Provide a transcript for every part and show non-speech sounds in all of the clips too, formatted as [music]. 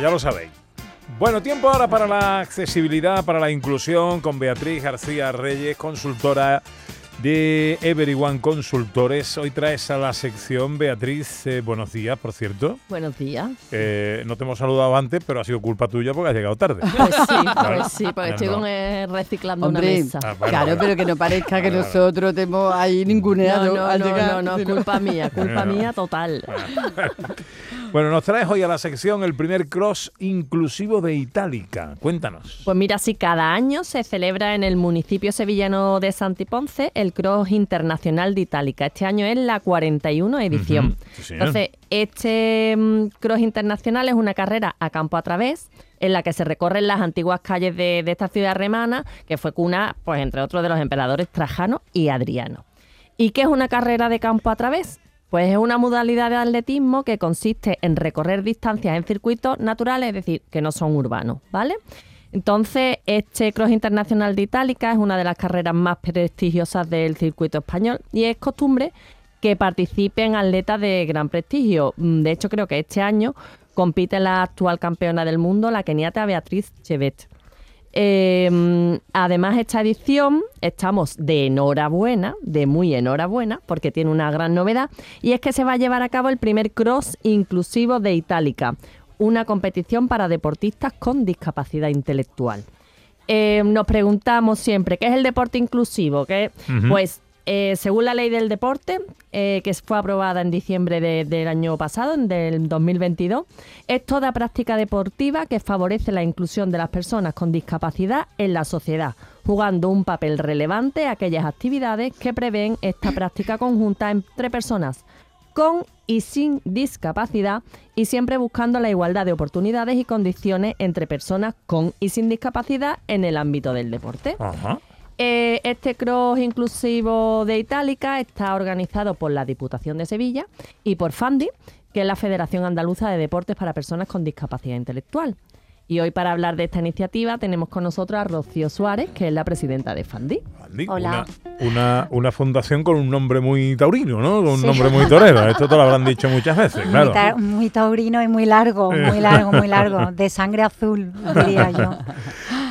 ya lo sabéis. Bueno, tiempo ahora para la accesibilidad, para la inclusión con Beatriz García Reyes, consultora de Everyone Consultores. Hoy traes a la sección Beatriz. Eh, buenos días, por cierto. Buenos días. Eh, no te hemos saludado antes, pero ha sido culpa tuya porque has llegado tarde. Pues sí, pues sí, porque estoy con, eh, reciclando una mesa. Ah, claro, pero que no parezca que nosotros tenemos ahí ninguneado. No, no, no, no, no, culpa mía, culpa [laughs] mía total. Bueno, nos traes hoy a la sección el primer cross inclusivo de Itálica. Cuéntanos. Pues mira, si cada año se celebra en el municipio sevillano de Santiponce el cross internacional de Itálica. Este año es la 41 edición. Entonces, este mm, cross internacional es una carrera a campo a través en la que se recorren las antiguas calles de, de esta ciudad remana, que fue cuna, pues entre otros, de los emperadores Trajano y Adriano. ¿Y qué es una carrera de campo a través? Pues es una modalidad de atletismo que consiste en recorrer distancias en circuitos naturales, es decir, que no son urbanos, ¿vale? Entonces, este Cross Internacional de Itálica es una de las carreras más prestigiosas del circuito español y es costumbre que participen atletas de gran prestigio. Mm, de hecho, creo que este año compite la actual campeona del mundo, la keniata Beatriz Chevet. Em, además, esta edición estamos de enhorabuena, de muy enhorabuena, porque tiene una gran novedad, y es que se va a llevar a cabo el primer cross inclusivo de Itálica, una competición para deportistas con discapacidad intelectual. Em, nos preguntamos siempre, ¿qué es el deporte inclusivo? ¿Qué? Pues eh, según la ley del deporte, eh, que fue aprobada en diciembre del año pasado, del 2022, es toda práctica deportiva que favorece la inclusión de las personas con discapacidad en la sociedad, jugando un papel relevante a aquellas actividades que prevén esta práctica conjunta entre personas con y sin discapacidad y siempre buscando la igualdad de oportunidades y condiciones entre personas con y sin discapacidad en el ámbito del deporte. Eh, este cross inclusivo de Itálica está organizado por la Diputación de Sevilla y por FANDI, que es la Federación Andaluza de Deportes para Personas con Discapacidad Intelectual. Y hoy para hablar de esta iniciativa tenemos con nosotros a Rocío Suárez, que es la presidenta de Fandi. Hola. Una, una, fundación con un nombre muy taurino, ¿no? Con un nombre muy torero. Esto te lo habrán dicho muchas veces, claro. Muy, taurino y muy largo, muy largo, muy largo. [laughs] De sangre azul, diría yo.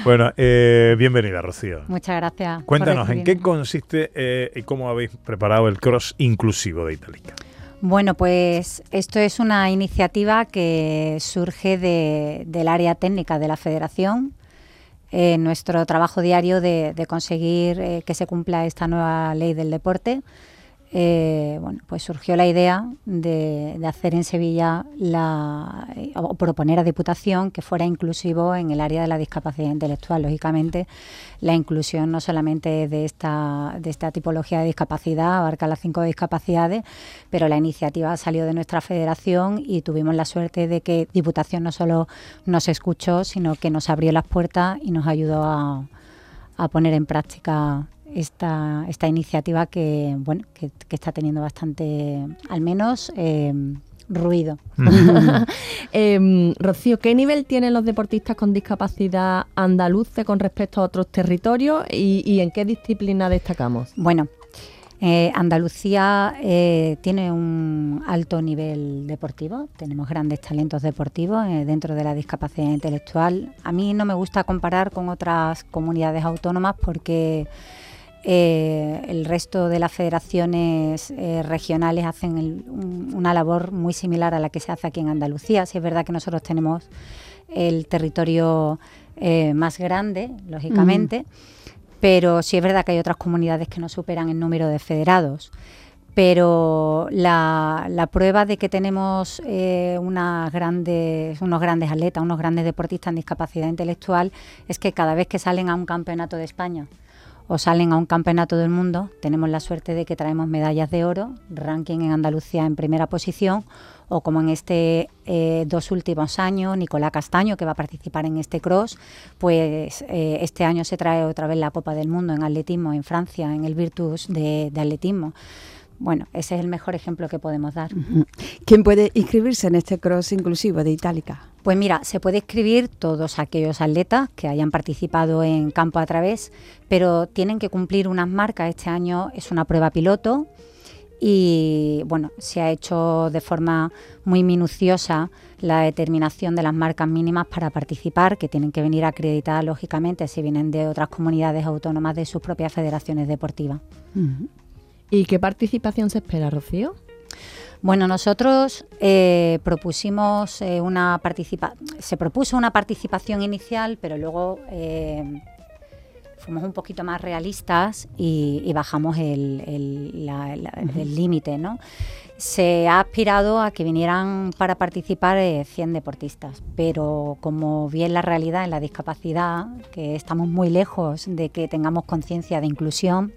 Bueno, eh, bienvenida, Rocío. Muchas gracias. Cuéntanos, ¿en qué consiste eh, y cómo habéis preparado el cross inclusivo de Itálica? Bueno, pues esto es una iniciativa que surge del área técnica de la Federación, en nuestro trabajo diario de, conseguir eh, que se cumpla esta nueva ley del deporte eh, bueno, pues surgió la idea de, hacer en Sevilla la, o proponer a Diputación que fuera inclusivo en el área de la discapacidad intelectual. Lógicamente, la inclusión no solamente de esta, de esta tipología de discapacidad, abarca las cinco discapacidades, pero la iniciativa salió de nuestra federación y tuvimos la suerte de que Diputación no solo nos escuchó, sino que nos abrió las puertas y nos ayudó a, a poner en práctica esta, esta iniciativa que, bueno, que, está teniendo bastante, al menos, eh, ruido. [laughs] Em, Rocío, ¿qué nivel tienen los deportistas con discapacidad andaluces con respecto a otros territorios y, en qué disciplina destacamos? Bueno, eh, Andalucía eh, tiene un alto nivel deportivo, tenemos grandes talentos deportivos dentro de la discapacidad intelectual. A mí no me gusta comparar con otras comunidades autónomas porque eh, el resto de las federaciones eh, regionales hacen una labor muy similar a la que se hace aquí en Andalucía. Si es verdad que nosotros tenemos el territorio eh, más grande, lógicamente, pero sí es verdad que hay otras comunidades que no superan el número de federados. Pero la, prueba de que tenemos unas grandes, unos grandes atletas, unos grandes deportistas en discapacidad intelectual, es que cada vez que salen a un campeonato de España, o salen a un campeonato del mundo, tenemos la suerte de que traemos medallas de oro, ranking en Andalucía en primera posición, o como en este eh, dos últimos años, Nicolás Castaño, que va a participar en este cross, pues eh, este año se trae otra vez la Copa del Mundo en atletismo en Francia, en el Virtus de, de atletismo. Bueno, ese es el mejor ejemplo que podemos dar. ¿Quién puede inscribirse en este cross inclusivo de Itálica? Pues mira, se puede escribir todos aquellos atletas que hayan participado en campo a través, pero tienen que cumplir unas marcas. Este año es una prueba piloto y bueno, se ha hecho de forma muy minuciosa la determinación de las marcas mínimas para participar, que tienen que venir acreditadas lógicamente si vienen de otras comunidades autónomas de sus propias federaciones deportivas. ¿Y qué participación se espera, Rocío? Bueno, nosotros eh, propusimos eh, una participa se propuso una participación inicial, pero luego eh, fuimos un poquito más realistas y, bajamos el límite, ¿no? Se ha aspirado a que vinieran para participar 100 deportistas, pero como bien la realidad en la discapacidad, que estamos muy lejos de que tengamos conciencia de inclusión,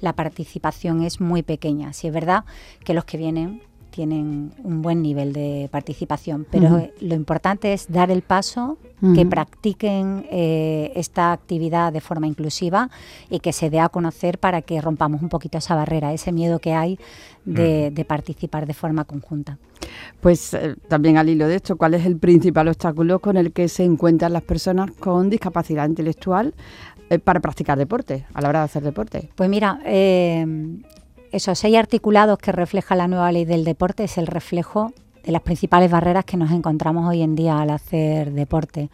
la participación es muy pequeña. Si es verdad que los que vienen tienen un buen nivel de participación, pero lo importante es dar el paso, que practiquen eh, esta actividad de forma inclusiva y que se dé a conocer para que rompamos un poquito esa barrera, ese miedo que hay de, participar de forma conjunta. Pues eh, también al hilo de esto, ¿cuál es el principal obstáculo con el que se encuentran las personas con discapacidad intelectual eh, para practicar deporte, a la hora de hacer deporte? Pues mira, esos seis articulados que refleja la nueva ley del deporte es el reflejo de las principales barreras que nos encontramos hoy en día al hacer deporte.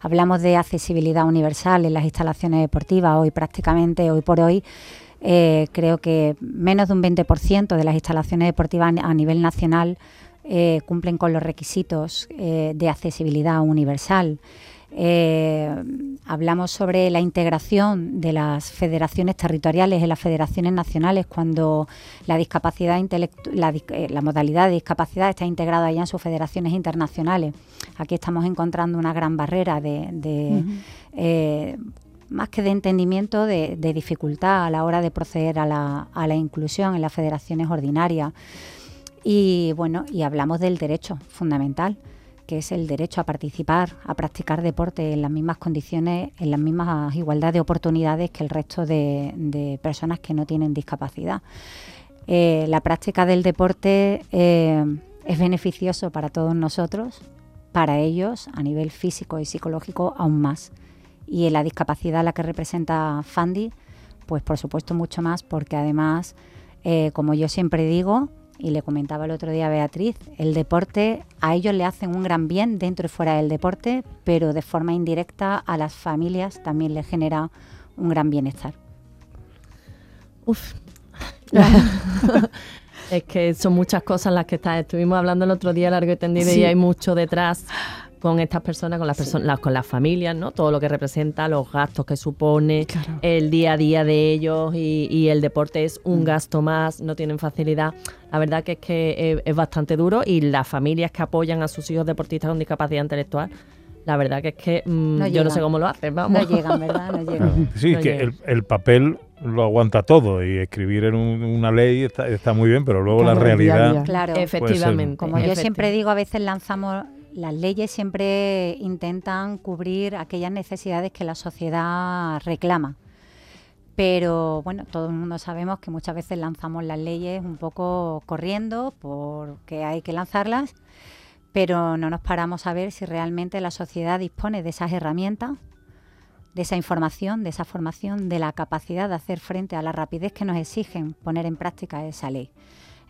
Hablamos de accesibilidad universal en las instalaciones deportivas. Hoy prácticamente, hoy por hoy, eh, creo que menos de un 20% de las instalaciones deportivas a nivel nacional eh, cumplen con los requisitos eh, de accesibilidad universal. Eh, hablamos sobre la integración de las federaciones territoriales en las federaciones nacionales cuando la discapacidad la, eh, la, modalidad de discapacidad está integrada ya en sus federaciones internacionales. Aquí estamos encontrando una gran barrera de, eh, más que de entendimiento, de, dificultad a la hora de proceder a la, a la inclusión en las federaciones ordinarias. Y bueno, y hablamos del derecho fundamental que es el derecho a participar, a practicar deporte en las mismas condiciones, en las mismas igualdad de oportunidades que el resto de, personas que no tienen discapacidad. Eh, la práctica del deporte eh, es beneficioso para todos nosotros, para ellos a nivel físico y psicológico aún más. Y en la discapacidad la que representa Fandi, pues por supuesto mucho más, porque además, eh, como yo siempre digo, y le comentaba el otro día a Beatriz, el deporte a ellos le hacen un gran bien dentro y fuera del deporte, pero de forma indirecta a las familias también les genera un gran bienestar. Uf. [laughs] es que son muchas cosas las que está. Estuvimos hablando el otro día largo y tendido y hay mucho detrás con estas personas, con las personas, con las familias, ¿no? Todo lo que representa, los gastos que supone, el día a día de ellos y, el deporte es un mm. gasto más, no tienen facilidad. La verdad que es que es, bastante duro y las familias que apoyan a sus hijos deportistas con discapacidad intelectual la verdad que es que mm, yo no sé cómo lo hacen, vamos. No llegan, ¿verdad? No [laughs] llegan. Sí, que el, papel lo aguanta todo y escribir en una ley está, muy bien, pero luego la realidad... Claro, efectivamente. Como yo siempre digo, a veces lanzamos las leyes siempre intentan cubrir aquellas necesidades que la sociedad reclama. Pero bueno, todo el mundo sabemos que muchas veces lanzamos las leyes un poco corriendo porque hay que lanzarlas, pero no nos paramos a ver si realmente la sociedad dispone de esas herramientas, de esa información, de esa formación, de la capacidad de hacer frente a la rapidez que nos exigen poner en práctica esa ley.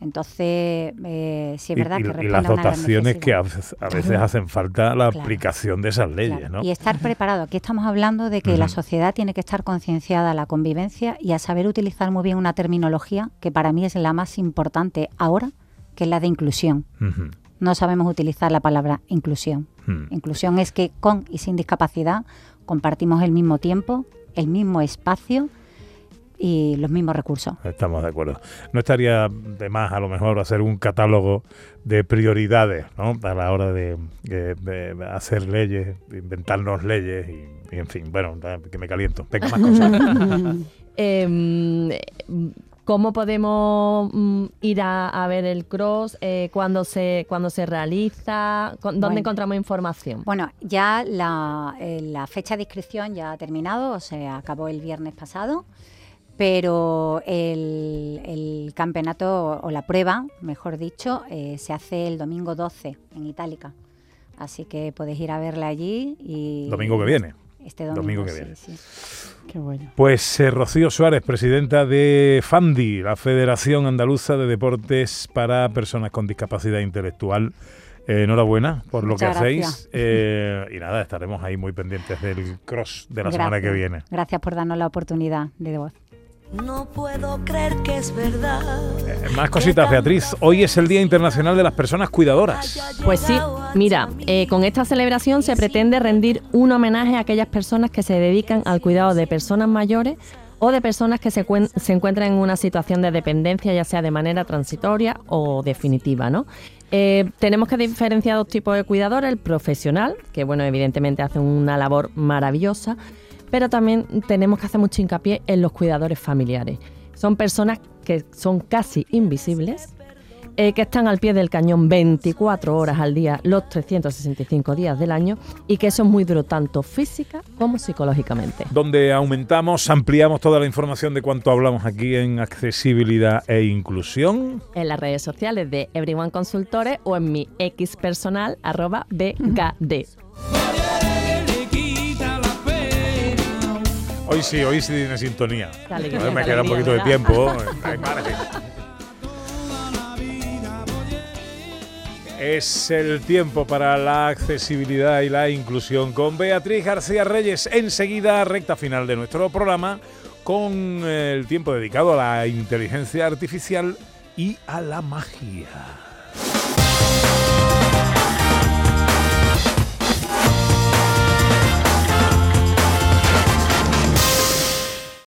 Entonces, eh, sí es verdad que y las dotaciones que a veces, hacen falta la aplicación de esas leyes, ¿no? Y estar preparado. Aquí estamos hablando de que la sociedad tiene que estar concienciada a la convivencia y a saber utilizar muy bien una terminología que para mí es la más importante ahora, que es la de inclusión. No sabemos utilizar la palabra inclusión. Inclusión es que con y sin discapacidad compartimos el mismo tiempo, el mismo espacio y los mismos recursos. Estamos de acuerdo. No estaría de más a lo mejor hacer un catálogo de prioridades ¿no? a la hora de, hacer leyes, de inventarnos leyes y, en fin, bueno, que me caliento. Venga, más cosas. [laughs] Em, ¿Cómo podemos mm, ir a, ver el cross? Eh, ¿cuándo, se, cuando se realiza? ¿Dónde encontramos información? Bueno, ya la, eh, la fecha de inscripción ya ha terminado, o sea, acabó el viernes pasado pero el, campeonato o la prueba, mejor dicho, eh, se hace el domingo 12 en Itálica. Así que podéis ir a verla allí y... Domingo que viene. este domingo, que viene. Qué bueno. Pues eh, Rocío Suárez, presidenta de FANDI, la Federación Andaluza de Deportes para Personas con Discapacidad Intelectual. Eh, enhorabuena por lo que hacéis. Eh, y nada, estaremos ahí muy pendientes del cross de la semana que viene. Gracias por darnos la oportunidad de voz. No puedo creer que es verdad. Eh, más cositas, Beatriz. Hoy es el Día Internacional de las Personas Cuidadoras. Pues sí, mira, eh, con esta celebración se pretende rendir un homenaje a aquellas personas que se dedican al cuidado de personas mayores o de personas que se, se encuentran en una situación de dependencia, ya sea de manera transitoria o definitiva, ¿no? Eh, tenemos que diferenciar dos tipos de cuidadores, el profesional, que bueno, evidentemente hace una labor maravillosa, pero también tenemos que hacer mucho hincapié en los cuidadores familiares. Son personas que son casi invisibles, eh, que están al pie del cañón 24 horas al día, los 365 días del año, y que eso es muy duro tanto física como psicológicamente. Donde aumentamos, ampliamos toda la información de cuanto hablamos aquí en accesibilidad e inclusión. En las redes sociales de Everyone Consultores o en mi X personal, arroba BGD. Hoy sí, hoy sí tiene sintonía. me queda un poquito de tiempo. [laughs] Es el tiempo para la accesibilidad y la inclusión con Beatriz García Reyes. Enseguida, recta final de nuestro programa, con el tiempo dedicado a la inteligencia artificial y a la magia.